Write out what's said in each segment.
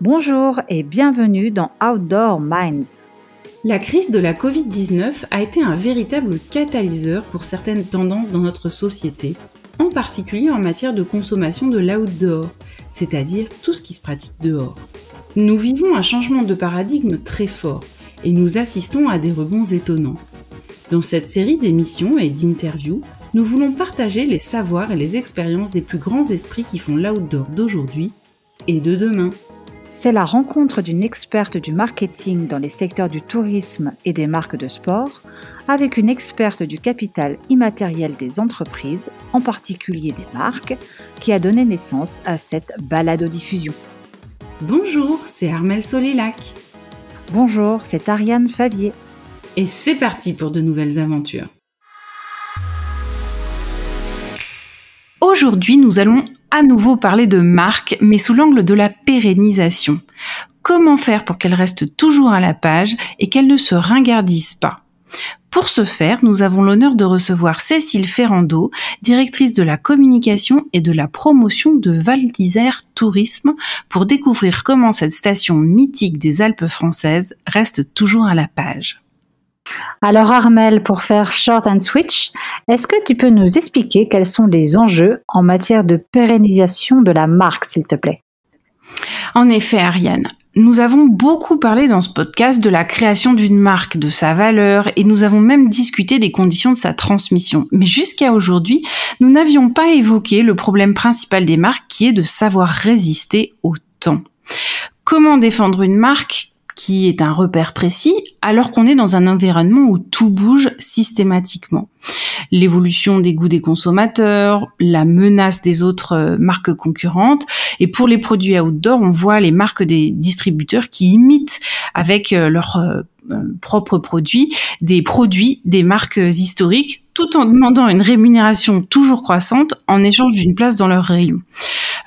Bonjour et bienvenue dans Outdoor Minds. La crise de la Covid-19 a été un véritable catalyseur pour certaines tendances dans notre société, en particulier en matière de consommation de l'outdoor, c'est-à-dire tout ce qui se pratique dehors. Nous vivons un changement de paradigme très fort et nous assistons à des rebonds étonnants. Dans cette série d'émissions et d'interviews, nous voulons partager les savoirs et les expériences des plus grands esprits qui font l'outdoor d'aujourd'hui et de demain. C'est la rencontre d'une experte du marketing dans les secteurs du tourisme et des marques de sport avec une experte du capital immatériel des entreprises, en particulier des marques, qui a donné naissance à cette balado-diffusion. Bonjour, c'est Armel Solélac. Bonjour, c'est Ariane Favier. Et c'est parti pour de nouvelles aventures. Aujourd'hui, nous allons à nouveau parler de marque, mais sous l'angle de la pérennisation. Comment faire pour qu'elle reste toujours à la page et qu'elle ne se ringardise pas? Pour ce faire, nous avons l'honneur de recevoir Cécile Ferrando, directrice de la communication et de la promotion de Val d'Isère Tourisme, pour découvrir comment cette station mythique des Alpes françaises reste toujours à la page. Alors Armel, pour faire short and switch, est-ce que tu peux nous expliquer quels sont les enjeux en matière de pérennisation de la marque, s'il te plaît? En effet, Ariane, nous avons beaucoup parlé dans ce podcast de la création d'une marque, de sa valeur, et nous avons même discuté des conditions de sa transmission. Mais jusqu'à aujourd'hui, nous n'avions pas évoqué le problème principal des marques qui est de savoir résister au temps. Comment défendre une marque qui est un repère précis, alors qu'on est dans un environnement où tout bouge systématiquement. L'évolution des goûts des consommateurs, la menace des autres euh, marques concurrentes, et pour les produits outdoor, on voit les marques des distributeurs qui imitent avec euh, leurs euh, propres produits des produits des marques historiques tout en demandant une rémunération toujours croissante en échange d'une place dans leur rayon.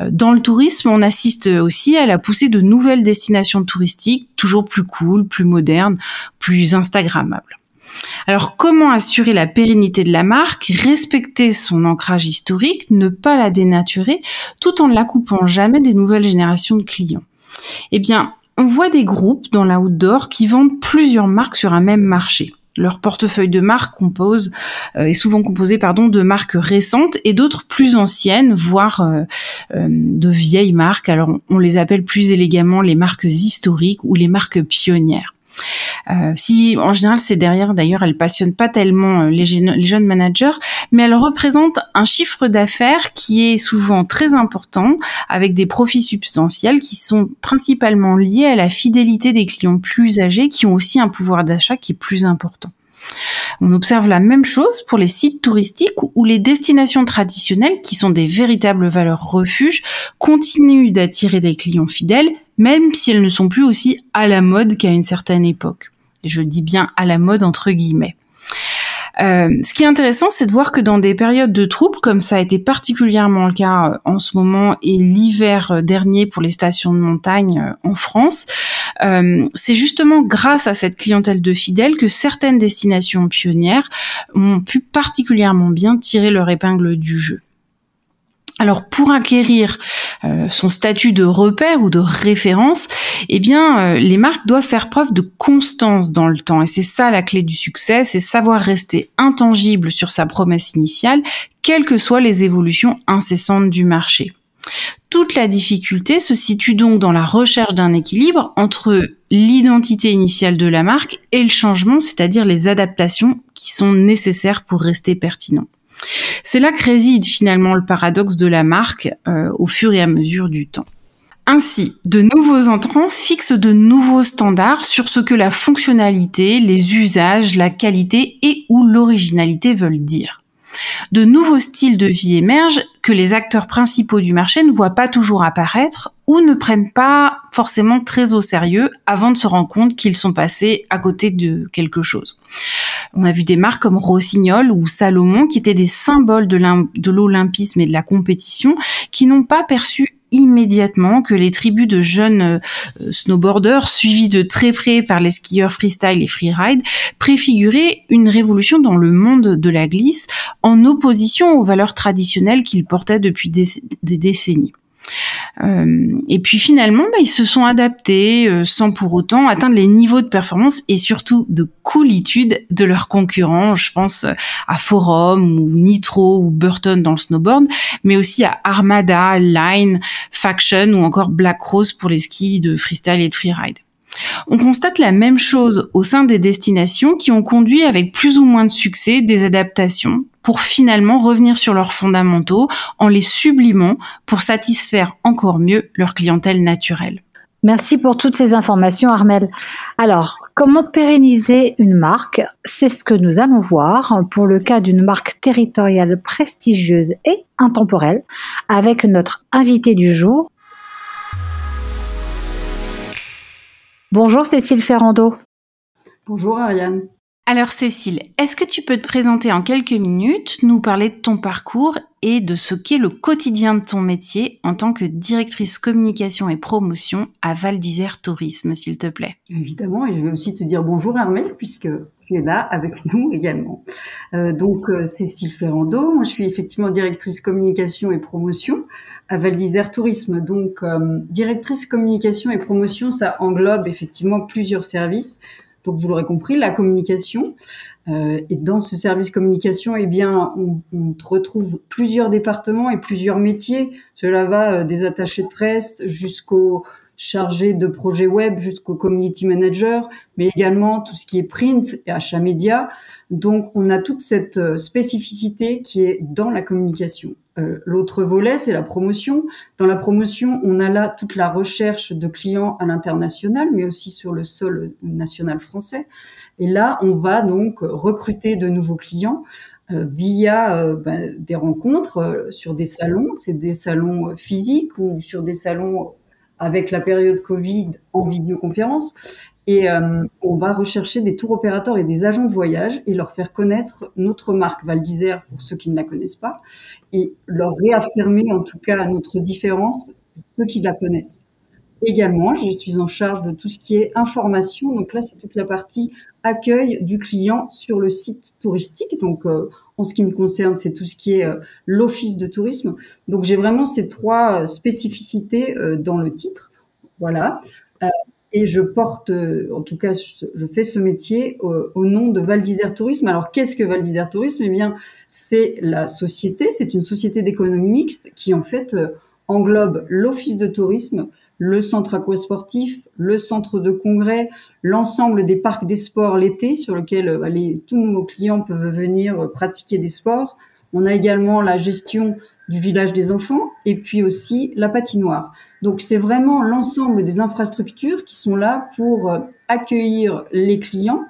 Dans le tourisme, on assiste aussi à la poussée de nouvelles destinations touristiques, toujours plus cool, plus modernes, plus instagrammables. Alors comment assurer la pérennité de la marque, respecter son ancrage historique, ne pas la dénaturer, tout en ne la coupant jamais des nouvelles générations de clients? Eh bien, on voit des groupes dans l'outdoor qui vendent plusieurs marques sur un même marché. Leur portefeuille de marques compose euh, est souvent composé pardon de marques récentes et d'autres plus anciennes, voire euh, euh, de vieilles marques. Alors on les appelle plus élégamment les marques historiques ou les marques pionnières. Euh, si en général c'est derrière, d'ailleurs, elle passionne pas tellement euh, les, les, jeunes managers, mais elle représente un chiffre d'affaires qui est souvent très important, avec des profits substantiels qui sont principalement liés à la fidélité des clients plus âgés, qui ont aussi un pouvoir d'achat qui est plus important. On observe la même chose pour les sites touristiques où les destinations traditionnelles, qui sont des véritables valeurs refuges, continuent d'attirer des clients fidèles, même si elles ne sont plus aussi à la mode qu'à une certaine époque. Je dis bien à la mode entre guillemets. Euh, ce qui est intéressant, c'est de voir que dans des périodes de troubles, comme ça a été particulièrement le cas euh, en ce moment et l'hiver euh, dernier pour les stations de montagne en France, c'est justement grâce à cette clientèle de fidèles que certaines destinations pionnières ont pu particulièrement bien tirer leur épingle du jeu. Alors pour acquérir euh, son statut de repère ou de référence, eh bien euh, les marques doivent faire preuve de constance dans le temps et c'est ça la clé du succès, c'est savoir rester intangible sur sa promesse initiale, quelles que soient les évolutions incessantes du marché. Toute la difficulté se situe donc dans la recherche d'un équilibre entre l'identité initiale de la marque et le changement, c'est-à-dire les adaptations qui sont nécessaires pour rester pertinent. C'est là que réside finalement le paradoxe de la marque euh, au fur et à mesure du temps. Ainsi, de nouveaux entrants fixent de nouveaux standards sur ce que la fonctionnalité, les usages, la qualité et ou l'originalité veulent dire. De nouveaux styles de vie émergent que les acteurs principaux du marché ne voient pas toujours apparaître ou ne prennent pas forcément très au sérieux avant de se rendre compte qu'ils sont passés à côté de quelque chose. On a vu des marques comme Rossignol ou Salomon qui étaient des symboles de l'olympisme et de la compétition qui n'ont pas perçu immédiatement que les tribus de jeunes euh, snowboarders suivis de très près par les skieurs freestyle et freeride préfiguraient une révolution dans le monde de la glisse en opposition aux valeurs traditionnelles qu'ils portaient depuis des, décennies. Euh, et puis finalement, bah, ils se sont adaptés euh, sans pour autant atteindre les niveaux de performance et surtout de coolitude de leurs concurrents. Je pense à Forum ou Nitro ou Burton dans le snowboard, mais aussi à Armada, Line, Faction ou encore Black Rose pour les skis de freestyle et de freeride. On constate la même chose au sein des destinations qui ont conduit avec plus ou moins de succès des adaptations pour finalement revenir sur leurs fondamentaux en les sublimant pour satisfaire encore mieux leur clientèle naturelle. Merci pour toutes ces informations, Armel. Alors, comment pérenniser une marque? C'est ce que nous allons voir pour le cas d'une marque territoriale prestigieuse et intemporelle avec notre invité du jour, Bonjour Cécile Ferrando. Bonjour Ariane. Alors Cécile, est-ce que tu peux te présenter en quelques minutes, nous parler de ton parcours et de ce qu'est le quotidien de ton métier en tant que directrice communication et promotion à Val d'Isère Tourisme, s'il te plaît? Évidemment, et je vais aussi te dire bonjour Armel, puisque tu es là avec nous également. Euh, donc euh, Cécile Ferrando, je suis effectivement directrice communication et promotion à Val d'Isère Tourisme. Donc, euh, directrice communication et promotion, ça englobe effectivement plusieurs services. Donc, vous l'aurez compris, la communication. Euh, et dans ce service communication, eh bien, on, retrouve plusieurs départements et plusieurs métiers. Cela va euh, des attachés de presse jusqu'aux chargés de projets web, jusqu'au community manager, mais également tout ce qui est print et achat média. Donc, on a toute cette euh, spécificité qui est dans la communication. Euh, l'autre volet, c'est la promotion. Dans la promotion, on a là toute la recherche de clients à l'international, mais aussi sur le sol national français. Et là, on va donc recruter de nouveaux clients euh, via euh, ben, des rencontres sur des salons, c'est des salons physiques ou sur des salons avec la période Covid en vidéoconférence. Et euh, on va rechercher des tours opérateurs et des agents de voyage et leur faire connaître notre marque Val d'Isère pour ceux qui ne la connaissent pas et leur réaffirmer en tout cas notre différence pour ceux qui la connaissent. Également, je suis en charge de tout ce qui est information. Donc là, c'est toute la partie accueil du client sur le site touristique. Donc, euh, en ce qui me concerne, c'est tout ce qui est euh, l'office de tourisme. Donc, j'ai vraiment ces trois spécificités dans le titre. Voilà et je porte, euh, en tout cas, je fais ce métier au, nom de Val d'Isère Tourisme. Alors, qu'est-ce que Val d'Isère Tourisme? Eh bien, c'est la société, c'est une société d'économie mixte qui, en fait, euh, englobe l'office de tourisme, le centre aquasportif, le centre de congrès, l'ensemble des parcs des sports l'été sur lequel euh, les, tous nos clients peuvent venir pratiquer des sports. On a également la gestion du village des enfants et puis aussi la patinoire. Donc c'est vraiment l'ensemble des infrastructures qui sont là pour euh, accueillir les clients.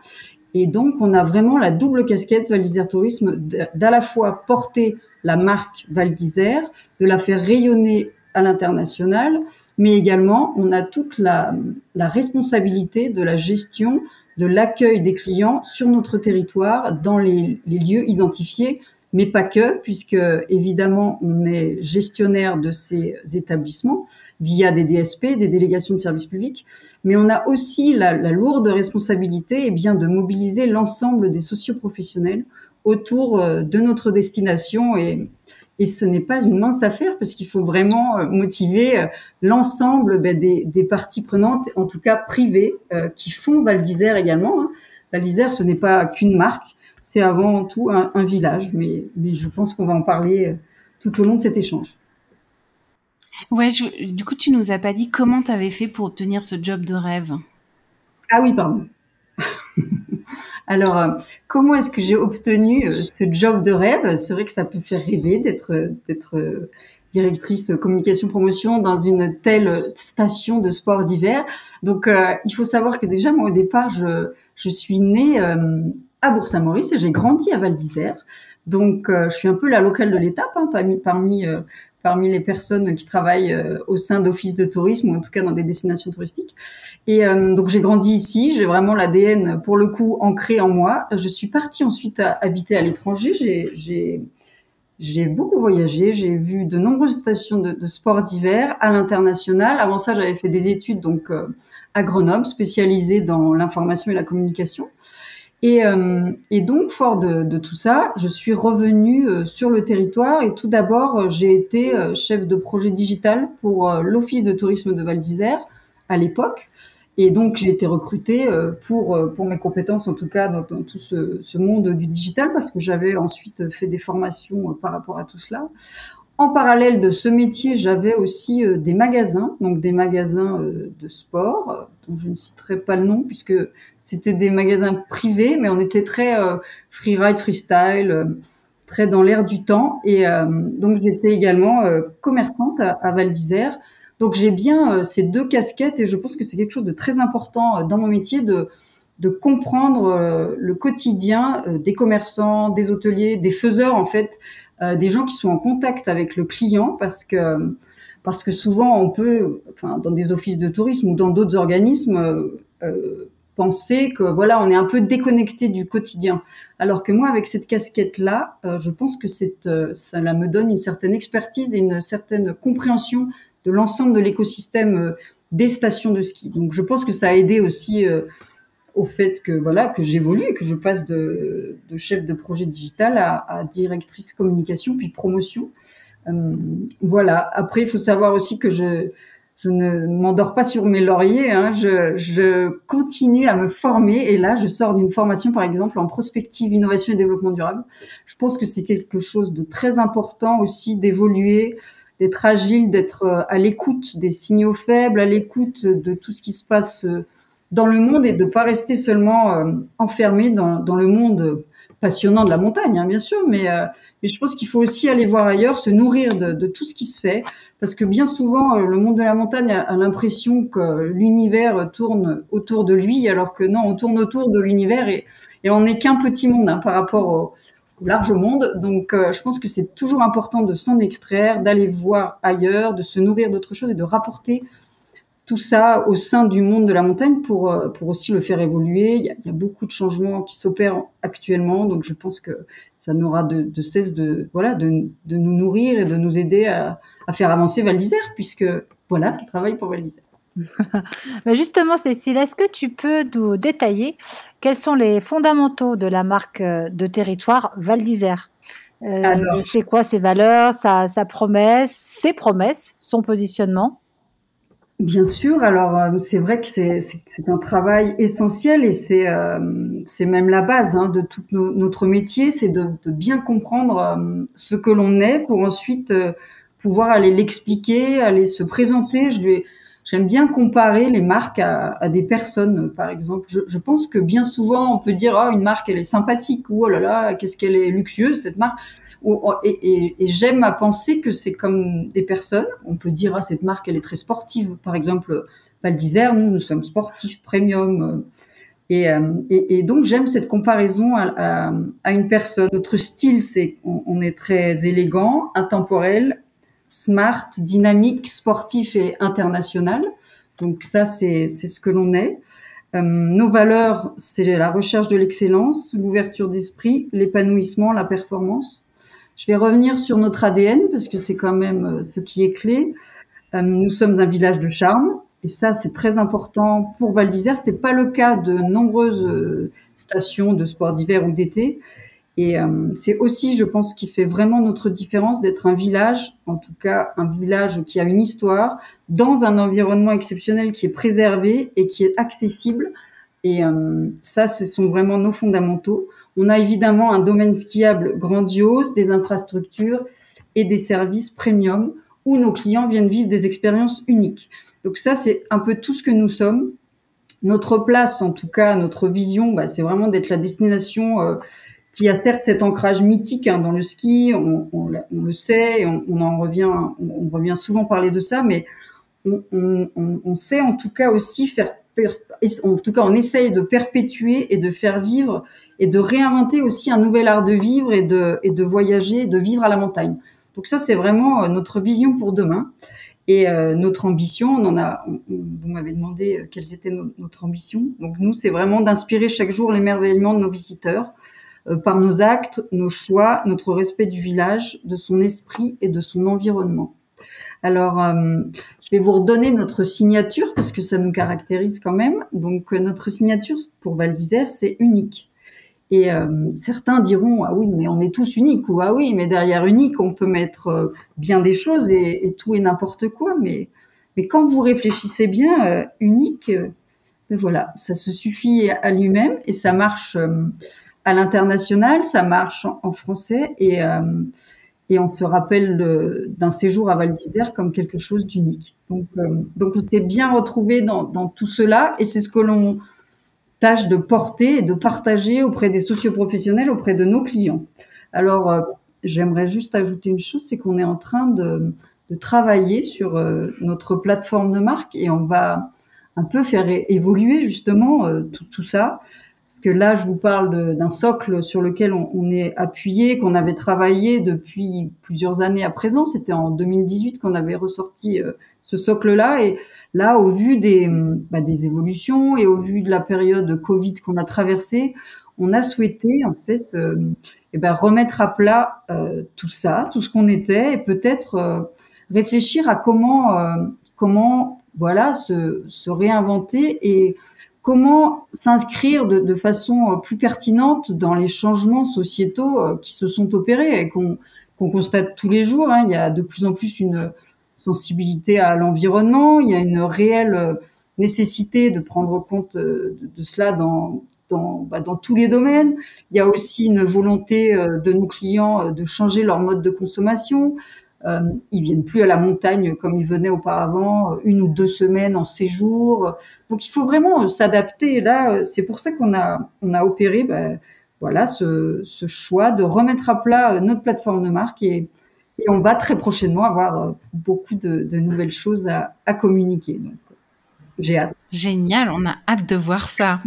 Et donc on a vraiment la double casquette Val d'Isère Tourisme d'à la fois porter la marque Val d'Isère, de la faire rayonner à l'international, mais également on a toute la, la responsabilité de la gestion de l'accueil des clients sur notre territoire dans les, les lieux identifiés mais pas que, puisque évidemment on est gestionnaire de ces établissements via des DSP, des délégations de services publics, mais on a aussi la, la lourde responsabilité eh bien, de mobiliser l'ensemble des socioprofessionnels autour euh, de notre destination et, et ce n'est pas une mince affaire parce qu'il faut vraiment euh, motiver euh, l'ensemble ben, des, des, parties prenantes, en tout cas privées, qui font Val d'Isère également. Hein. Val d'Isère, ce n'est pas qu'une marque, c'est avant tout un, village, mais, mais, je pense qu'on va en parler euh, tout au long de cet échange. Ouais, du coup, tu nous as pas dit comment tu avais fait pour obtenir ce job de rêve? Ah oui, pardon. Alors, euh, comment est-ce que j'ai obtenu euh, ce job de rêve? C'est vrai que ça peut faire rêver d'être d'être directrice communication promotion dans une telle station de sport d'hiver. Donc, il faut savoir que déjà moi au départ, je je suis née à Bourg-Saint-Maurice et j'ai grandi à Val d'Isère. Donc, euh, je suis un peu la locale de l'étape hein, parmi, parmi, euh, parmi les personnes qui travaillent euh, au sein d'offices de tourisme ou en tout cas dans des destinations touristiques. Et donc, j'ai grandi ici. J'ai vraiment l'ADN pour le coup ancré en moi. Je suis partie ensuite à habiter à l'étranger. J'ai j'ai beaucoup voyagé, j'ai vu de nombreuses stations de, de sport d'hiver à l'international. Avant ça, j'avais fait des études donc à Grenoble, spécialisées dans l'information et la communication. Et, euh, et donc, fort de, de, tout ça, je suis revenue euh, sur le territoire et tout d'abord, euh, j'ai été chef de projet digital pour l'Office de tourisme de Val d'Isère à l'époque. Et donc, j'ai été recrutée pour, pour mes compétences, en tout cas, dans, dans tout ce, ce, monde du digital, parce que j'avais ensuite fait des formations par rapport à tout cela. En parallèle de ce métier, j'avais aussi euh, des magasins, donc des magasins euh, de sport, euh, dont je ne citerai pas le nom puisque c'était des magasins privés, mais on était très freeride, freestyle, très dans l'air du temps. Et donc j'étais également commerçante à, Val d'Isère. Donc j'ai bien ces deux casquettes et je pense que c'est quelque chose de très important dans mon métier de de comprendre le quotidien des commerçants, des hôteliers, des faiseurs en fait, des gens qui sont en contact avec le client parce que parce que souvent on peut, enfin dans des offices de tourisme ou dans d'autres organismes, euh, euh, penser que voilà on est un peu déconnecté du quotidien. Alors que moi avec cette casquette là, je pense que c'est cela me donne une certaine expertise et une certaine compréhension de l'ensemble de l'écosystème des stations de ski. Donc je pense que ça a aidé aussi au fait que voilà que j'évolue que je passe de, de, chef de projet digital à, à directrice communication puis promotion. Euh, voilà. Après, il faut savoir aussi que je je ne m'endors pas sur mes lauriers. Hein. Je, je, continue à me former et là, je sors d'une formation, par exemple, en prospective, innovation et développement durable. Je pense que c'est quelque chose de très important aussi d'évoluer, d'être agile, d'être euh, à l'écoute des signaux faibles, à l'écoute de tout ce qui se passe euh, dans le monde et de pas rester seulement euh, enfermé dans, dans, le monde passionnant de la montagne, hein, bien sûr, mais, euh, mais je pense qu'il faut aussi aller voir ailleurs, se nourrir de, de, tout ce qui se fait, parce que bien souvent, euh, le monde de la montagne a, l'impression que l'univers tourne autour de lui, alors que non, on tourne autour de l'univers et, et on n'est qu'un petit monde hein, par rapport au, large monde. Donc, je pense que c'est toujours important de s'en extraire, d'aller voir ailleurs, de se nourrir d'autres choses et de rapporter tout ça au sein du monde de la montagne pour, euh, pour aussi le faire évoluer. Il y a, il y a beaucoup de changements qui s'opèrent actuellement, donc je pense que ça n'aura de, de, cesse de, voilà, de, de, nous nourrir et de nous aider à, à faire avancer Val d'Isère, puisque voilà, on travaille pour Val d'Isère. Mais justement, Cécile, est-ce que tu peux nous détailler quels sont les fondamentaux de la marque euh, de territoire Val d'Isère? Euh, C'est quoi ses valeurs, sa, sa promesse, ses promesses, son positionnement? Bien sûr, alors euh, c'est vrai que c'est un travail essentiel et c'est euh, même la base hein, de tout notre métier, c'est de, de, bien comprendre euh, ce que l'on est pour ensuite pouvoir aller l'expliquer, aller se présenter. J'aime bien comparer les marques à, à, des personnes, par exemple. Je, je, pense que bien souvent, on peut dire, oh, une marque, elle est sympathique, ou oh là là, qu'est-ce qu'elle est luxueuse, cette marque. Et, et, j'aime à penser que c'est comme des personnes. On peut dire, ah, cette marque, elle est très sportive. Par exemple, Val d'Isère, nous, nous sommes sportifs, premium. Et, euh, et donc, j'aime cette comparaison à, à, à, une personne. Notre style, c'est on, on, est très élégant, intemporel, smart, dynamique, sportif et international. Donc ça, c'est ce que l'on est. Euh, nos valeurs, c'est la recherche de l'excellence, l'ouverture d'esprit, l'épanouissement, la performance. Je vais revenir sur notre ADN parce que c'est quand même euh, ce qui est clé. Euh, nous sommes un village de charme et ça c'est très important pour Val d'Isère. C'est pas le cas de nombreuses euh, stations de sport d'hiver ou d'été. Et c'est aussi, je pense, qui fait vraiment notre différence d'être un village, en tout cas un village qui a une histoire, dans un environnement exceptionnel qui est préservé et qui est accessible. Et ça, ce sont vraiment nos fondamentaux. On a évidemment un domaine skiable grandiose, des infrastructures et des services premium où nos clients viennent vivre des expériences uniques. Donc ça, c'est un peu tout ce que nous sommes. Notre place, en tout cas, notre vision, bah, c'est vraiment d'être la destination euh, qui a certes cet ancrage mythique hein, dans le ski, on, le sait, on, en revient, on, revient souvent parler de ça, mais on, sait en tout cas aussi faire, en tout cas, on essaye de perpétuer et de faire vivre et de réinventer aussi un nouvel art de vivre et de, et de voyager, de vivre à la montagne. Donc ça, c'est vraiment euh, notre vision pour demain. Et euh, notre ambition, on en a, vous m'avez demandé euh, quelles étaient notre ambition. Donc nous, c'est vraiment d'inspirer chaque jour l'émerveillement de nos visiteurs par nos actes, nos choix, notre respect du village, de son esprit et de son environnement. Alors, je vais vous redonner notre signature parce que ça nous caractérise quand même. Donc notre signature pour Val d'Isère, c'est unique. Et certains diront ah oui mais on est tous uniques ou ah oui mais derrière unique on peut mettre bien des choses et, tout et n'importe quoi mais mais quand vous réfléchissez bien unique ben voilà ça se suffit à lui-même et ça marche à l'international ça marche en, français et et on se rappelle d'un séjour à Val d'Isère comme quelque chose d'unique. Donc, donc on s'est bien retrouvé dans, tout cela et c'est ce que l'on tâche de porter et de partager auprès des socioprofessionnels, auprès de nos clients. Alors, euh, j'aimerais juste ajouter une chose, c'est qu'on est en train de, travailler sur euh, notre plateforme de marque et on va un peu faire évoluer justement euh, tout, ça. Parce que là, je vous parle d'un socle sur lequel on, est appuyé, qu'on avait travaillé depuis plusieurs années à présent. C'était en 2018 qu'on avait ressorti ce socle-là. Et là, au vu des, bah, des évolutions et au vu de la période Covid qu'on a traversée, on a souhaité en fait euh, ben, remettre à plat euh, tout ça, tout ce qu'on était, et peut-être euh, réfléchir à comment comment voilà se, se réinventer et comment s'inscrire de, façon plus pertinente dans les changements sociétaux qui se sont opérés et qu'on constate tous les jours. Hein. Il y a de plus en plus une sensibilité à l'environnement, il y a une réelle euh, nécessité de prendre compte euh, de, cela bah, dans, tous les domaines. Il y a aussi une volonté euh, de nos clients de changer leur mode de consommation. Euh, ils viennent plus à la montagne comme ils venaient auparavant, une ou deux semaines en séjour. Donc il faut vraiment s'adapter. Là, c'est pour ça qu'on a on a opéré, bah, voilà, ce, ce, choix de remettre à plat notre plateforme de marque et, et on va très prochainement avoir euh, beaucoup de, nouvelles choses à, à communiquer. Donc, j'ai hâte. Génial, on a hâte de voir ça.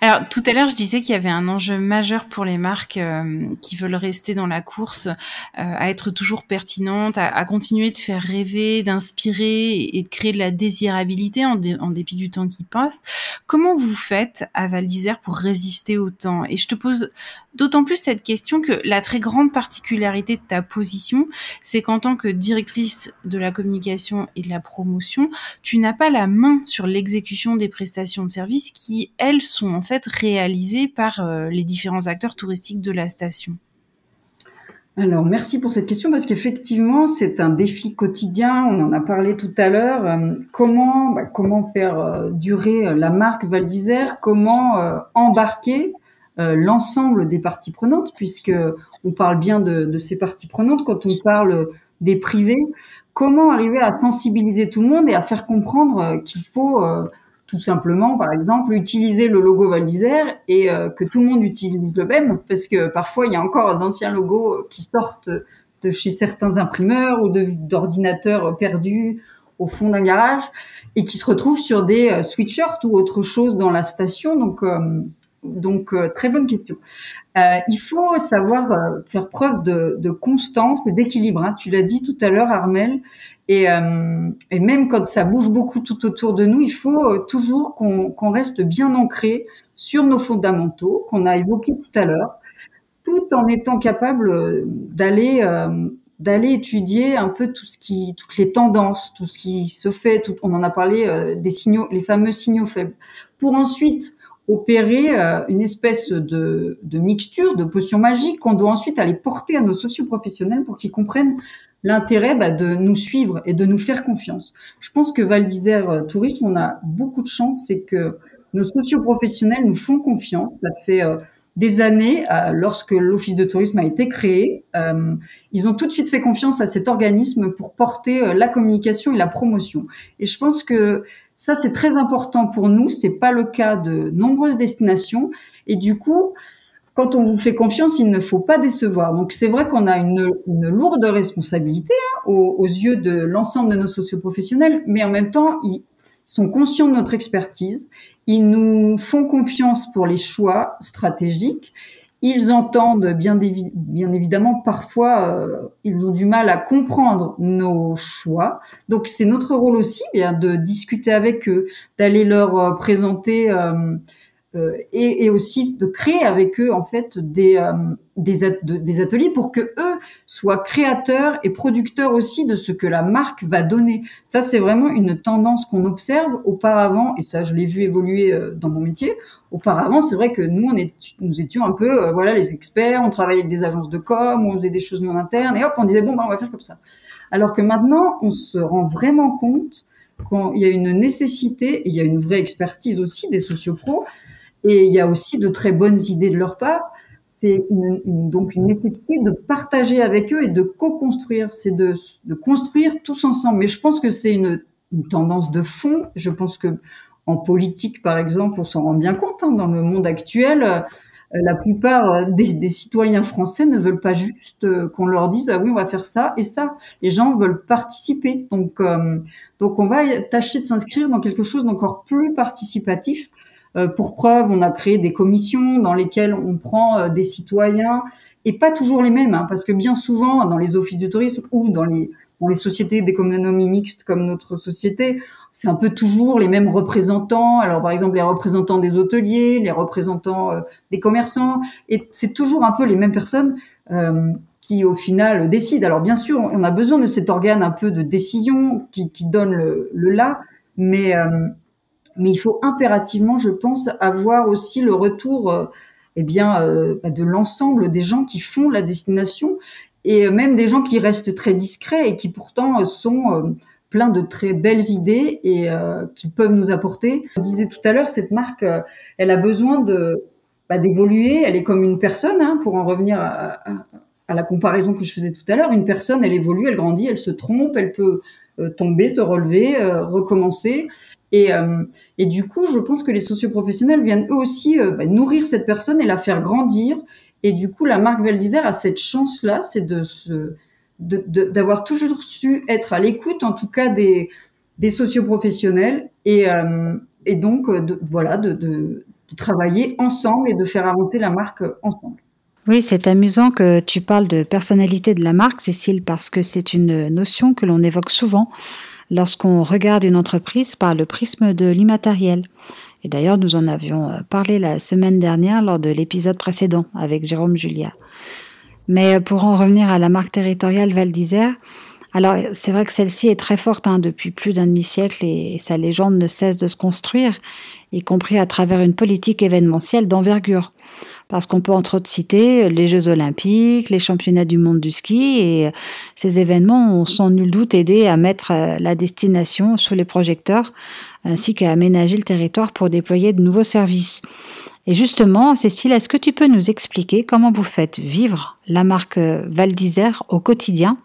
Alors tout à l'heure, je disais qu'il y avait un enjeu majeur pour les marques euh, qui veulent rester dans la course, euh, à être toujours pertinentes, à, continuer de faire rêver, d'inspirer et, de créer de la désirabilité en, en, dépit du temps qui passe. Comment vous faites à Val d'Isère pour résister au temps? Et je te pose d'autant plus cette question que la très grande particularité de ta position, c'est qu'en tant que directrice de la communication et de la promotion, tu n'as pas la main sur l'exécution des prestations de services qui, elles, sont en fait réalisées par euh, les différents acteurs touristiques de la station alors, merci pour cette question parce qu'effectivement, c'est un défi quotidien. On en a parlé tout à l'heure. Euh, comment, bah, comment faire euh, durer la marque Val d'Isère? Comment embarquer l'ensemble des parties prenantes, puisque on parle bien de, de, ces parties prenantes quand on parle des privés. Comment arriver à sensibiliser tout le monde et à faire comprendre qu'il faut tout simplement, par exemple, utiliser le logo Val et euh, que tout le monde utilise le même, parce que parfois il y a encore d'anciens logos qui sortent de chez certains imprimeurs ou d'ordinateurs perdus au fond d'un garage et qui se retrouvent sur des euh, sweatshirts ou autre chose dans la station. Donc, euh, donc très bonne question. Il faut savoir faire preuve de, de constance et d'équilibre. Hein. Tu l'as dit tout à l'heure, Armel. Et, euh, et, même quand ça bouge beaucoup tout autour de nous, il faut euh, toujours qu'on reste bien ancré sur nos fondamentaux qu'on a évoqués tout à l'heure, tout en étant capable euh, d'aller d'aller étudier un peu tout ce qui, toutes les tendances, tout ce qui se fait. Tout, on en a parlé des signaux, les fameux signaux faibles, pour ensuite opérer une espèce de, de mixture, de potion magique qu'on doit ensuite aller porter à nos socioprofessionnels pour qu'ils comprennent l'intérêt bah, de nous suivre et de nous faire confiance. Je pense que Val d'Isère euh, Tourisme, on a beaucoup de chance, c'est que nos socioprofessionnels nous font confiance. Ça fait euh, des années, euh, lorsque l'Office de tourisme a été créé, ils ont tout de suite fait confiance à cet organisme pour porter la communication et la promotion. Et je pense que ça, c'est très important pour nous. C'est pas le cas de nombreuses destinations. Et du coup, quand on vous fait confiance, il ne faut pas décevoir. Donc c'est vrai qu'on a une, lourde responsabilité hein, aux, yeux de l'ensemble de nos socioprofessionnels, mais en même temps, sont conscients de notre expertise, ils nous font confiance pour les choix stratégiques, ils entendent bien, évidemment parfois, euh, ils ont du mal à comprendre nos choix. Donc c'est notre rôle aussi bien de discuter avec eux, d'aller leur euh, présenter. Euh, et, et, aussi de créer avec eux en fait des, euh, des, des, ateliers pour que eux soient créateurs et producteurs aussi de ce que la marque va donner. Ça, c'est vraiment une tendance qu'on observe auparavant, et ça, je l'ai vu évoluer euh, dans mon métier. auparavant, c'est vrai que nous, on est, nous étions un peu, euh, voilà, les experts, on travaillait avec des agences de com, on faisait des choses non internes, et hop, on disait bon, bah, on va faire comme ça. Alors que maintenant, on se rend vraiment compte qu'il y a une nécessité, et il y a une vraie expertise aussi des sociopros, et il y a aussi de très bonnes idées de leur part. C'est donc une nécessité de partager avec eux et de co-construire, c'est de, de, construire tous ensemble. Mais je pense que c'est une, une, tendance de fond. Je pense que en politique, par exemple, on s'en rend bien compte. Hein, dans le monde actuel, euh, la plupart des, des, citoyens français ne veulent pas juste euh, qu'on leur dise ah oui on va faire ça et ça. Les gens veulent participer. Donc euh, donc on va tâcher de s'inscrire dans quelque chose d'encore plus participatif euh, pour preuve, on a créé des commissions dans lesquelles on prend euh, des citoyens et pas toujours les mêmes, hein, parce que bien souvent dans les offices du tourisme ou dans les, dans les sociétés d'économie mixte comme notre société, c'est un peu toujours les mêmes représentants. Alors par exemple les représentants des hôteliers, les représentants euh, des commerçants, et c'est toujours un peu les mêmes personnes euh, qui au final décident. Alors bien sûr, on a besoin de cet organe un peu de décision qui, qui donne le, le là, mais euh, mais il faut impérativement, je pense, avoir aussi le retour, euh, eh bien, euh, bah, de l'ensemble des gens qui font la destination et même des gens qui restent très discrets et qui pourtant sont euh, plein de très belles idées et qui peuvent nous apporter. Je disais tout à l'heure, cette marque, elle a besoin de bah, d'évoluer. Elle est comme une personne, hein, pour en revenir à, la comparaison que je faisais tout à l'heure. Une personne, elle évolue, elle grandit, elle se trompe, elle peut tomber, se relever, recommencer. Et, euh, et du coup, je pense que les socioprofessionnels viennent eux aussi euh, bah, nourrir cette personne et la faire grandir. Et du coup, la marque Val d'Isère a cette chance-là, c'est de se, d'avoir toujours su être à l'écoute, en tout cas des, des socioprofessionnels, et, euh, et donc voilà, de, travailler ensemble et de faire avancer la marque ensemble. Oui, c'est amusant que tu parles de personnalité de la marque, Cécile, parce que c'est une notion que l'on évoque souvent lorsqu'on regarde une entreprise par le prisme de l'immatériel. Et d'ailleurs, nous en avions euh, parlé la semaine dernière lors de l'épisode précédent avec Jérôme Julia. Mais euh, pour en revenir à la marque territoriale Val d'Isère, alors c'est vrai que celle-ci est très forte hein, depuis plus d'un demi-siècle et sa légende ne cesse de se construire, y compris à travers une politique événementielle d'envergure parce qu'on peut entre autres citer les Jeux olympiques, les championnats du monde du ski, et ces événements ont sans nul doute aidé à mettre euh, la destination sous les projecteurs, ainsi qu'à aménager le territoire pour déployer de nouveaux services. Et justement, Cécile, est-ce que tu peux nous expliquer comment vous faites vivre la marque Val d'Isère au quotidien,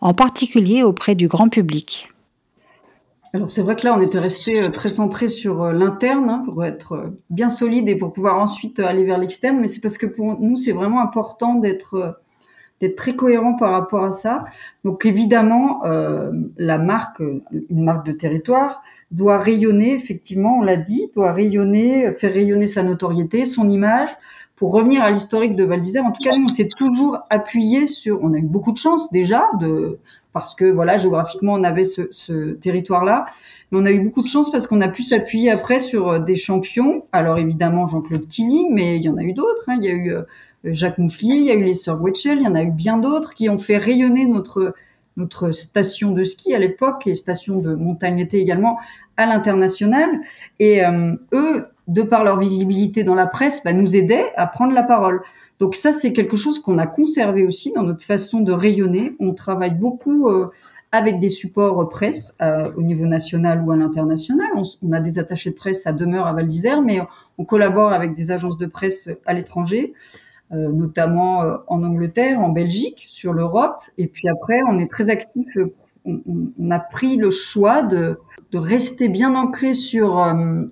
en particulier auprès du grand public? Alors c'est vrai que là, on était resté euh, très centré sur euh, l'interne hein, pour être euh, bien solide et pour pouvoir ensuite aller vers l'externe. Mais c'est parce que pour nous, c'est vraiment important d'être d'être très cohérent par rapport à ça. Donc évidemment, euh, la marque, une marque de territoire, doit rayonner, effectivement, on l'a dit, doit rayonner, faire rayonner sa notoriété, son image. Pour revenir à l'historique de Val d'Isère, en tout cas, nous, on s'est toujours appuyé sur, on a eu beaucoup de chance déjà de parce que voilà géographiquement on avait ce, territoire-là. Mais on a eu beaucoup de chance parce qu'on a pu s'appuyer après sur euh, des champions. Alors évidemment Jean-Claude Killing, mais il y en a eu d'autres. Hein. Il y a eu euh, Jacques Mouflier, il y a eu les sœurs Wetchel, il y en a eu bien d'autres qui ont fait rayonner notre notre station de ski à l'époque et station de montagne été également à l'international. Et euh, eux, de par leur visibilité dans la presse, bah, nous aidaient à prendre la parole. Donc ça, c'est quelque chose qu'on a conservé aussi dans notre façon de rayonner. On travaille beaucoup euh, avec des supports presse euh, au niveau national ou à l'international. On, a des attachés de presse à demeure à Val d'Isère, mais on collabore avec des agences de presse à l'étranger, euh, notamment en Angleterre, en Belgique, sur l'Europe. Et puis après, on est très actif. On, on a pris le choix de de rester bien ancré sur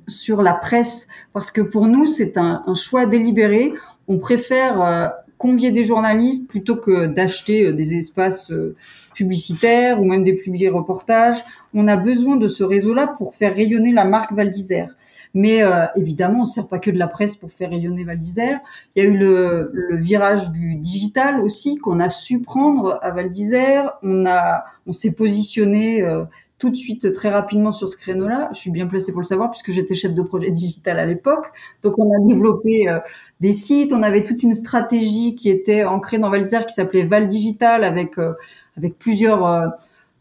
sur la presse parce que pour nous c'est un, un, choix délibéré on préfère euh, convier des journalistes plutôt que d'acheter euh, des espaces euh, publicitaires ou même des publiés reportages. On a besoin de ce réseau-là pour faire rayonner la marque Val d'Isère. Mais évidemment, on ne sert pas que de la presse pour faire rayonner Val d'Isère. Il y a eu le, le virage du digital aussi qu'on a su prendre à Val d'Isère. On a, on s'est positionné tout de suite très rapidement sur ce créneau-là. Je suis bien placée pour le savoir puisque j'étais chef de projet digital à l'époque. Donc on a développé des sites. On avait toute une stratégie qui était ancrée dans Val d'Isère qui s'appelait Val Digital avec euh, avec plusieurs euh,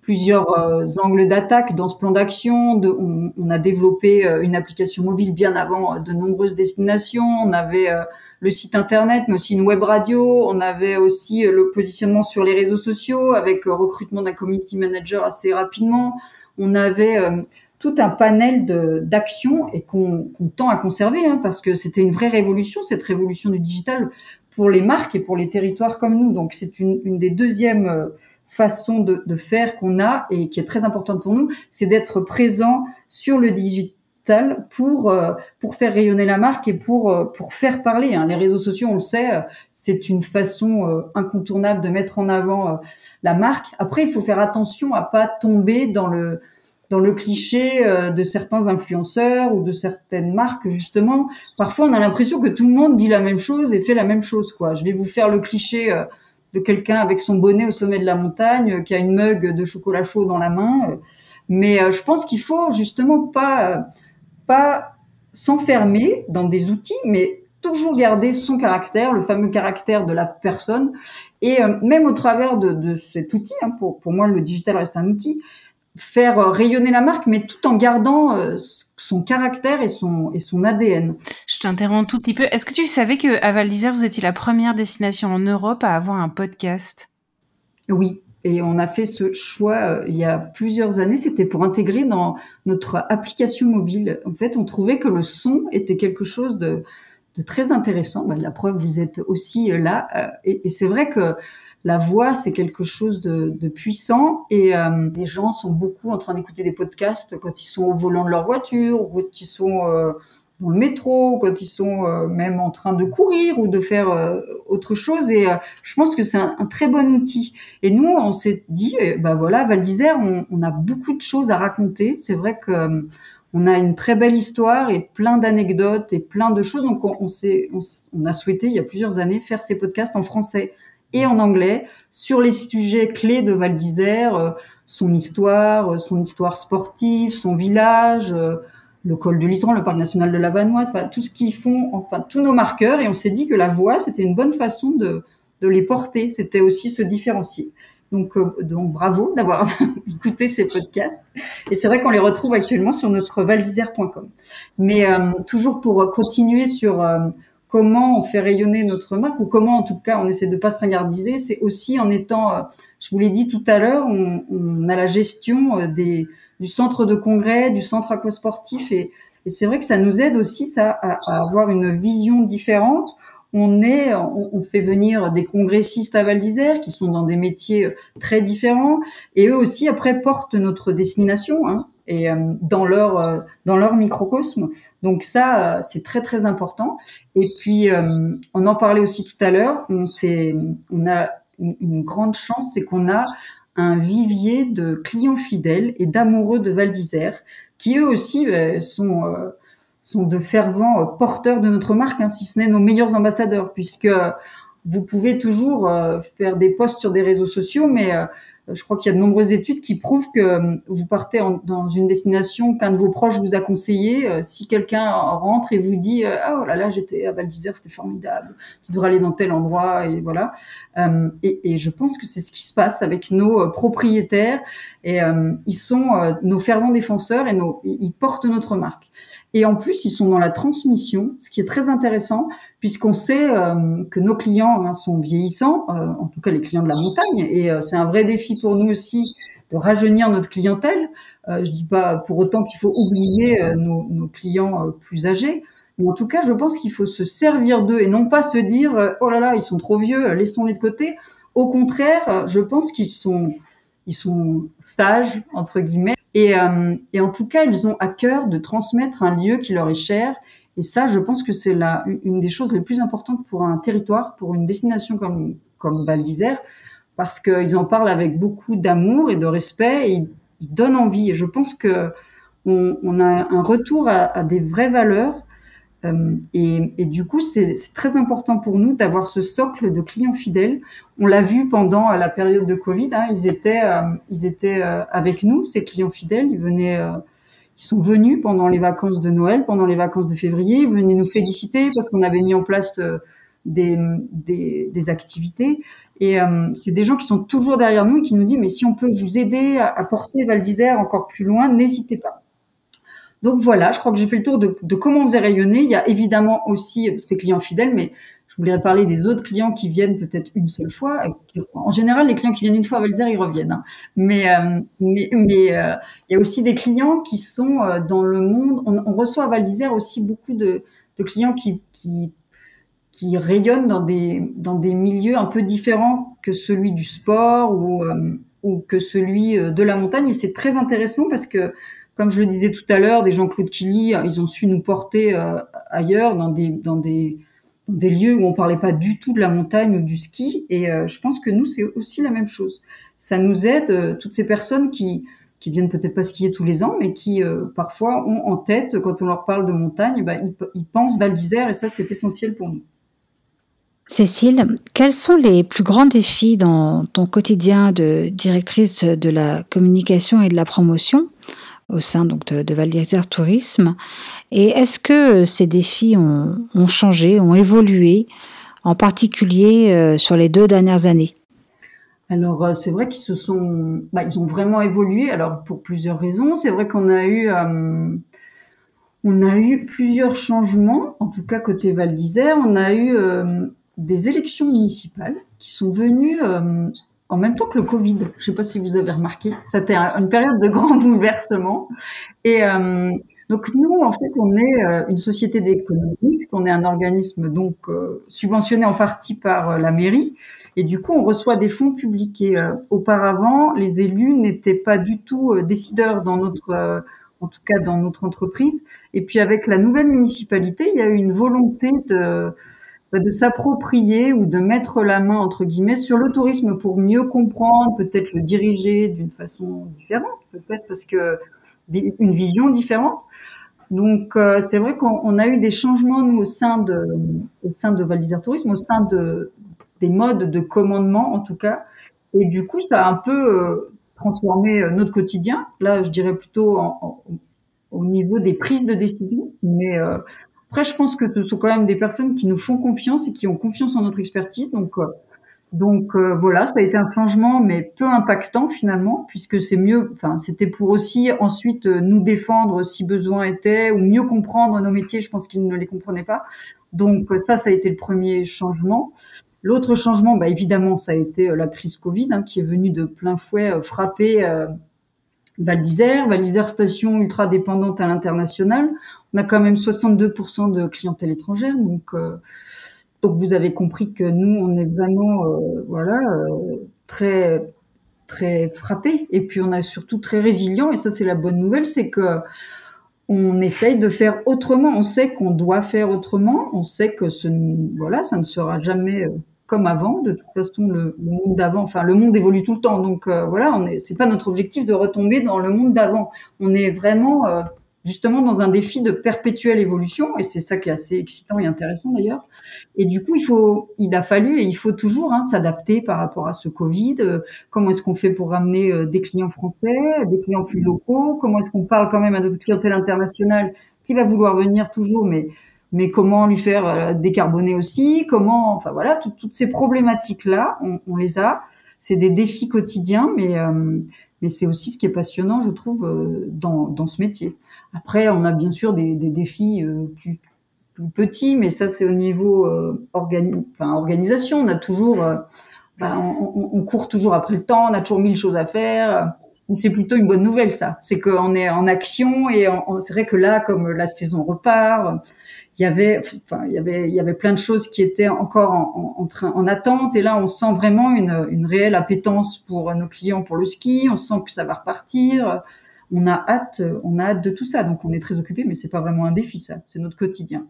plusieurs euh, angles d'attaque dans ce plan d'action. On, on, a développé euh, une application mobile bien avant de nombreuses destinations. On avait le site internet, mais aussi une web radio. On avait aussi le positionnement sur les réseaux sociaux avec recrutement d'un community manager assez rapidement. On avait tout un panel d'actions et qu'on tend à conserver hein, parce que c'était une vraie révolution, cette révolution du digital pour les marques et pour les territoires comme nous. Donc c'est une, une, des deuxièmes euh, façons de, de faire qu'on a et qui est très importante pour nous, c'est d'être présent sur le digital pour euh, pour faire rayonner la marque et pour euh, pour faire parler. Hein. Les réseaux sociaux, on le sait, c'est une façon incontournable de mettre en avant la marque. Après, il faut faire attention à pas tomber dans le dans le cliché de certains influenceurs ou de certaines marques justement parfois on a l'impression que tout le monde dit la même chose et fait la même chose quoi je vais vous faire le cliché de quelqu'un avec son bonnet au sommet de la montagne, euh, qui a une mug de chocolat chaud dans la main. Euh. Mais euh, je pense qu'il faut justement pas pas s'enfermer dans des outils, mais toujours garder son caractère, le fameux caractère de la personne. Et même au travers de, cet outil, hein, pour, pour moi le digital reste un outil, faire rayonner la marque, mais tout en gardant son caractère et son, et son ADN. Je t'interromps un tout petit peu. Est-ce que tu savais que à Val d'Isère, vous étiez la première destination en Europe à avoir un podcast? Oui, et on a fait ce choix euh, il y a plusieurs années. C'était pour intégrer dans notre application mobile. En fait, on trouvait que le son était quelque chose de, de très intéressant. Ben, la preuve, vous êtes aussi euh, là. Euh, et, et c'est vrai que la voix, c'est quelque chose de, puissant et euh, les gens sont beaucoup en train d'écouter des podcasts quand ils sont au volant de leur voiture, ou quand ils sont euh, dans le métro, quand ils sont euh, même en train de courir ou de faire autre chose. Et je pense que c'est un, très bon outil. Et nous, on s'est dit, bah voilà, Val d'Isère, on, on, a beaucoup de choses à raconter. C'est vrai que on a une très belle histoire et plein d'anecdotes et plein de choses. Donc on, on, on, on a souhaité il y a plusieurs années faire ces podcasts en français et en anglais sur les sujets clés de Val d'Isère, euh, son histoire, euh, son histoire sportive, son village, euh, le col de l'Isran, le parc national de la Vanoise, tout ce qu'ils font, enfin tous nos marqueurs. Et on s'est dit que la voix, c'était une bonne façon de, de les porter. C'était aussi se différencier. Donc, donc bravo d'avoir écouté ces podcasts. Et c'est vrai qu'on les retrouve actuellement sur notre valdisère.com. Mais toujours pour continuer sur comment on fait rayonner notre marque ou comment en tout cas on essaie de pas se ringardiser, c'est aussi en étant, euh, je vous l'ai dit tout à l'heure, on, a la gestion euh, des, du centre de congrès, du centre aquasportif et, et c'est vrai que ça nous aide aussi ça à, avoir une vision différente. On est, on, fait venir des congressistes à Val d'Isère qui sont dans des métiers euh, très différents et eux aussi après portent notre destination. Hein et euh, dans leur euh, dans leur microcosme. Donc ça, euh, c'est très très important. Et puis on en parlait aussi tout à l'heure. On on a une, grande chance, c'est qu'on a un vivier de clients fidèles et d'amoureux de Val d'Isère qui eux aussi sont sont de fervents porteurs de notre marque, hein, si ce n'est nos meilleurs ambassadeurs, puisque vous pouvez toujours faire des posts sur des réseaux sociaux, mais je crois qu'il y a de nombreuses études qui prouvent que euh, vous partez dans une destination qu'un de vos proches vous a conseillé. Euh, si quelqu'un rentre et vous dit euh, ah oh là là j'étais à Val d'Isère c'était formidable, tu devrais aller dans tel endroit et voilà. et, et, je pense que c'est ce qui se passe avec nos propriétaires et ils sont nos fervents défenseurs et ils portent notre marque. Et en plus, ils sont dans la transmission, ce qui est très intéressant, puisqu'on sait euh, que nos clients hein, sont vieillissants, euh, en tout cas les clients de la montagne, et euh, c'est un vrai défi pour nous aussi de rajeunir notre clientèle. je dis pas pour autant qu'il faut oublier nos, nos, clients plus âgés, mais en tout cas, je pense qu'il faut se servir d'eux et non pas se dire oh là là, ils sont trop vieux, laissons-les de côté. Au contraire, je pense qu'ils sont ils sont sages entre guillemets et, euh, et, en tout cas, ils ont à cœur de transmettre un lieu qui leur est cher. Et ça, je pense que c'est la, une des choses les plus importantes pour un territoire, pour une destination comme, comme Val d'Isère, parce qu'ils en parlent avec beaucoup d'amour et de respect et ils, ils, donnent envie. Et je pense que on, on a un retour à, à des vraies valeurs et, et, du coup, c'est très important pour nous d'avoir ce socle de clients fidèles. On l'a vu pendant la période de Covid. Hein, ils étaient, euh, ils étaient euh, avec nous, ces clients fidèles. Ils venaient, ils sont venus pendant les vacances de Noël, pendant les vacances de février. Ils venaient nous féliciter parce qu'on avait mis en place des, des, activités. Et euh, c'est des gens qui sont toujours derrière nous et qui nous disent, mais si on peut vous aider à, porter Val d'Isère encore plus loin, n'hésitez pas. Donc voilà, je crois que j'ai fait le tour de, de comment on faisait rayonner. Il y a évidemment aussi ces clients fidèles, mais je voulais parler des autres clients qui viennent peut-être une seule fois. En général, les clients qui viennent une fois à Val d'Isère, ils reviennent. Hein. Mais, euh, mais, mais euh, il y a aussi des clients qui sont dans le monde. On, on reçoit à Val d'Isère aussi beaucoup de, de clients qui, qui qui rayonnent dans des, dans des milieux un peu différents que celui du sport ou, euh, ou que celui euh, de la montagne. Et c'est très intéressant parce que, comme je le disais tout à l'heure, des Jean-Claude Killy, ils ont su nous porter euh, ailleurs, dans des, dans, des, dans des lieux où on parlait pas du tout de la montagne ou du ski. Et je pense que nous, c'est aussi la même chose. Ça nous aide, toutes ces personnes qui, qui viennent peut-être pas skier tous les ans, mais qui parfois ont en tête, quand on leur parle de montagne, bah, ils, ils pensent Val d'Isère et ça, c'est essentiel pour nous. Cécile, quels sont les plus grands défis dans ton quotidien de directrice de la communication et de la promotion? Au sein donc de, Val d'Isère Tourisme Et est-ce que ces défis ont, changé, ont évolué, en particulier euh, sur les deux dernières années? Alors euh, c'est vrai qu'ils se sont, bah, ils ont vraiment évolué. Alors pour plusieurs raisons, c'est vrai qu'on a eu, euh, on a eu plusieurs changements. En tout cas côté Val d'Isère, on a eu des élections municipales qui sont venues euh, en même temps que le Covid. Je ne sais pas si vous avez remarqué. C'était une période de grand bouleversement. Et euh, donc nous, en fait, on est euh, une société d'économie, on est un organisme donc subventionné en partie par la mairie. Et du coup, on reçoit des fonds publics. Et auparavant, les élus n'étaient pas du tout décideurs dans notre en tout cas dans notre entreprise. Et puis avec la nouvelle municipalité, il y a eu une volonté de de s'approprier ou de mettre la main entre guillemets sur le tourisme pour mieux comprendre, peut-être le diriger d'une façon différente, peut-être parce que une vision différente. Donc euh, c'est vrai qu'on a eu des changements nous au sein de au sein de Val d'Isère Tourisme, au sein de des modes de commandement en tout cas, et du coup ça a un peu euh, transformé euh, notre quotidien. Là je dirais plutôt au niveau des prises de décision, mais après, je pense que ce sont quand même des personnes qui nous font confiance et qui ont confiance en notre expertise. Donc, euh, donc euh, voilà, ça a été un changement, mais peu impactant finalement, puisque c'est mieux. Enfin, c'était pour aussi ensuite euh, nous défendre si besoin était, ou mieux comprendre nos métiers. Je pense qu'ils ne les comprenaient pas. Donc ça, ça a été le premier changement. L'autre changement, bah, évidemment, ça a été la crise Covid, hein, qui est venue de plein fouet frapper Val d'Isère, Val d'Isère station ultra dépendante à l'international. On a quand même 62% de clientèle étrangère, donc euh, donc vous avez compris que nous on est vraiment euh, voilà euh, très très frappé et puis on est surtout très résilient et ça c'est la bonne nouvelle, c'est que on essaye de faire autrement. On sait qu'on doit faire autrement. On sait que ce voilà ça ne sera jamais comme avant. De toute façon, le, monde d'avant, enfin, le monde évolue tout le temps. Donc voilà, on est, c'est pas notre objectif de retomber dans le monde d'avant. On est vraiment justement dans un défi de perpétuelle évolution, et c'est ça qui est assez excitant et intéressant d'ailleurs. Et du coup, il faut, il a fallu et il faut toujours hein, s'adapter par rapport à ce Covid. Euh, comment est-ce qu'on fait pour ramener des clients français, des clients plus locaux? Comment est-ce qu'on parle quand même à notre clientèle internationale qui va vouloir venir toujours, mais mais comment lui faire euh, décarboner aussi, comment, enfin voilà, toutes ces problématiques-là, on, les a. C'est des défis quotidiens, mais, euh, mais c'est aussi ce qui est passionnant, je trouve, euh, dans, dans ce métier. Après, on a bien sûr des, des défis plus, plus, petits, mais ça, c'est au niveau organi enfin, organisation. On a toujours, ben, on, on, court toujours après le temps, on a toujours mille choses à faire. C'est plutôt une bonne nouvelle, ça. C'est qu'on est en action et c'est vrai que là, comme la saison repart, il y avait, enfin, il y avait, il y avait plein de choses qui étaient encore en, en, en attente. Et là, on sent vraiment une, une réelle appétence pour nos clients pour le ski. On sent que ça va repartir. On a hâte, on a hâte de tout ça. Donc, on est très occupé, mais c'est pas vraiment un défi, ça. C'est notre quotidien.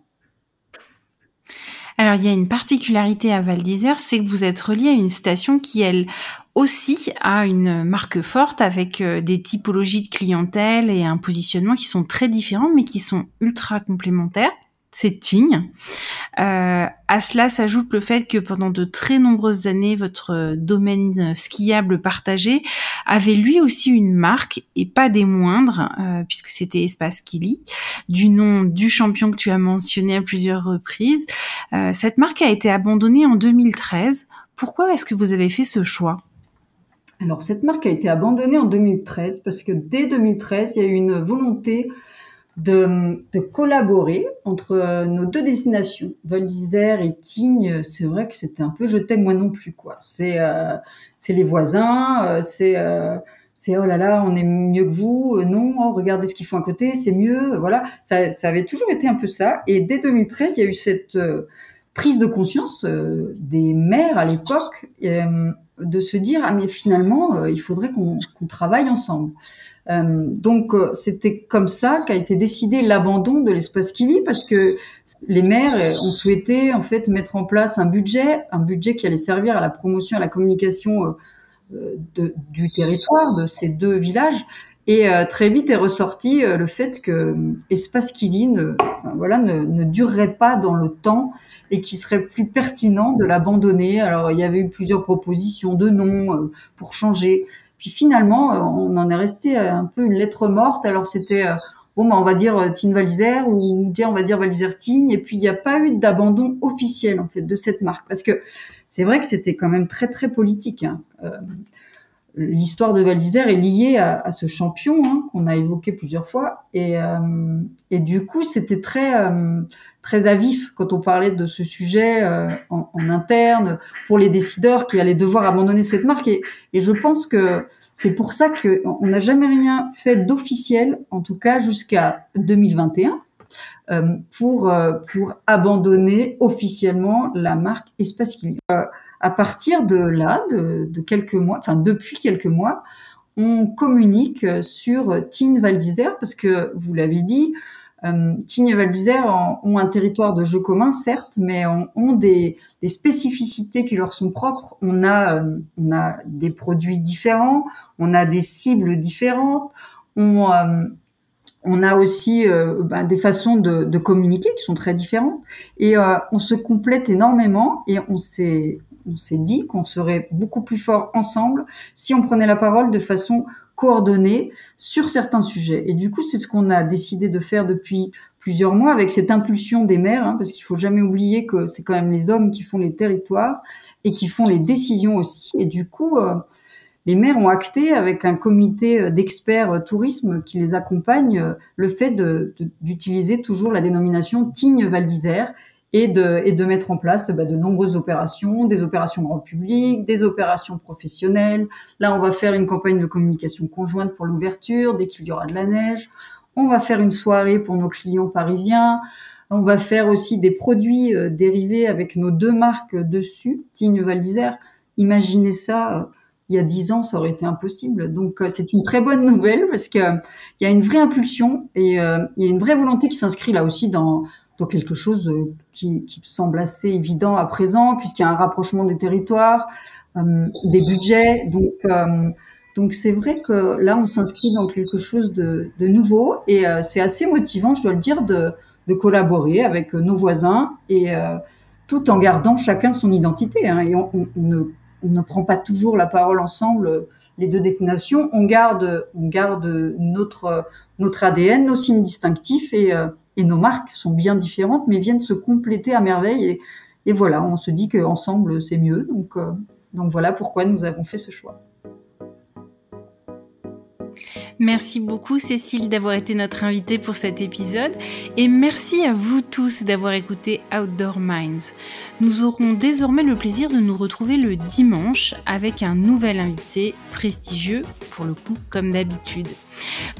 Alors, il y a une particularité à Val d'Isère, c'est que vous êtes relié à une station qui, elle, aussi a une marque forte avec euh, des typologies de clientèle et un positionnement qui sont très différents, mais qui sont ultra complémentaires c'est Tignes. Euh, à cela s'ajoute le fait que pendant de très nombreuses années, votre domaine skiable partagé avait lui aussi une marque, et pas des moindres, euh, puisque c'était Espace Kili, du nom du champion que tu as mentionné à plusieurs reprises. Euh, cette marque a été abandonnée en 2013. Pourquoi est-ce que vous avez fait ce choix? Alors cette marque a été abandonnée en 2013 parce que dès 2013, il y a eu une volonté de, collaborer entre euh, nos deux destinations, Val d'Isère et Tignes. C'est vrai que c'était un peu je t'aime moi non plus quoi. C'est euh, c'est les voisins, euh, c'est c'est oh là là, on est mieux que vous, non, oh, regardez ce qu'ils font à côté, c'est mieux, voilà. Ça, ça avait toujours été un peu ça. Et dès 2013, il y a eu cette prise de conscience des maires à l'époque de se dire ah mais finalement il faudrait qu'on travaille ensemble. Euh, donc euh, c'était comme ça qu'a été décidé l'abandon de l'espace Kili parce que les maires euh, ont souhaité en fait mettre en place un budget, un budget qui allait servir à la promotion, à la communication de, du territoire de ces deux villages. Et très vite est ressorti le fait que Espace Kili ne, voilà, ne, ne, durerait pas dans le temps et qu'il serait plus pertinent de l'abandonner. Alors il y avait eu plusieurs propositions de noms pour changer. Puis finalement, euh, on en est resté un peu une lettre morte. Alors c'était euh, bon, bah, on va dire euh, Tine Valizer ou on va dire Valizer Tine. Et puis il n'y a pas eu d'abandon officiel en fait de cette marque parce que c'est vrai que c'était quand même très très politique. Hein. L'histoire de Valizer est liée à, ce champion hein, qu'on a évoqué plusieurs fois et du coup c'était très très à vif quand on parlait de ce sujet euh, en, interne pour les décideurs qui allaient devoir abandonner cette marque. Et, je pense que c'est pour ça qu'on n'a jamais rien fait d'officiel, en tout cas jusqu'à 2021, euh, pour euh, pour abandonner officiellement la marque Espace Kili. à partir de là, de, de quelques mois, enfin depuis quelques mois, on communique sur Tine Val parce que vous l'avez dit, euh, Tignes et Val d'Isère ont un territoire de jeu commun, certes, mais ont, des, spécificités qui leur sont propres. On a, euh, on a des produits différents, on a des cibles différentes, on, euh, a aussi euh, ben, des façons de, de, communiquer qui sont très différentes, et on se complète énormément. Et on s'est on s'est dit qu'on serait beaucoup plus fort ensemble si on prenait la parole de façon coordonnée sur certains sujets. Et du coup, c'est ce qu'on a décidé de faire depuis plusieurs mois avec cette impulsion des maires, hein, parce qu'il faut jamais oublier que c'est quand même les hommes qui font les territoires et qui font les décisions aussi. Et du coup, euh, les maires ont acté avec un comité d'experts tourisme qui les accompagne le fait d'utiliser toujours la dénomination Tignes Val d'Isère et de, et de mettre en place bah, de nombreuses opérations, des opérations grand public, des opérations professionnelles. Là, on va faire une campagne de communication conjointe pour l'ouverture dès qu'il y aura de la neige. On va faire une soirée pour nos clients parisiens. On va faire aussi des produits euh, dérivés avec nos deux marques dessus, Tigne Val d'Isère. Imaginez ça, euh, il y a dix ans, ça aurait été impossible. Donc, euh, c'est une très bonne nouvelle parce qu'il y a une vraie impulsion et il y a une vraie volonté qui s'inscrit là aussi dans donc quelque chose euh, qui, qui, semble assez évident à présent, puisqu'il y a un rapprochement des territoires, euh, des budgets. Donc, euh, donc c'est vrai que là, on s'inscrit dans quelque chose de, de nouveau, et c'est assez motivant, je dois le dire, de, de collaborer avec nos voisins, et tout en gardant chacun son identité. Hein, et on, on, ne, on, ne, prend pas toujours la parole ensemble, les deux destinations. On garde, on garde notre, notre ADN, nos signes distinctifs, et et nos marques sont bien différentes, mais viennent se compléter à merveille. Et, voilà, on se dit qu'ensemble, c'est mieux. Donc, euh, donc voilà pourquoi nous avons fait ce choix. Merci beaucoup Cécile d'avoir été notre invitée pour cet épisode et merci à vous tous d'avoir écouté Outdoor Minds. Nous aurons désormais le plaisir de nous retrouver le dimanche avec un nouvel invité prestigieux, pour le coup comme d'habitude.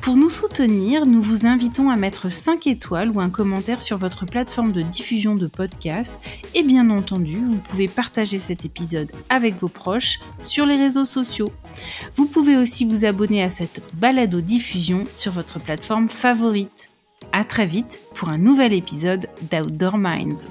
Pour nous soutenir, nous vous invitons à mettre 5 étoiles ou un commentaire sur votre plateforme de diffusion de podcast et bien entendu, vous pouvez partager cet épisode avec vos proches sur les réseaux sociaux. Vous pouvez aussi vous abonner à cette balado-diffusion sur votre plateforme favorite. À très vite pour un nouvel épisode d'Outdoor Minds.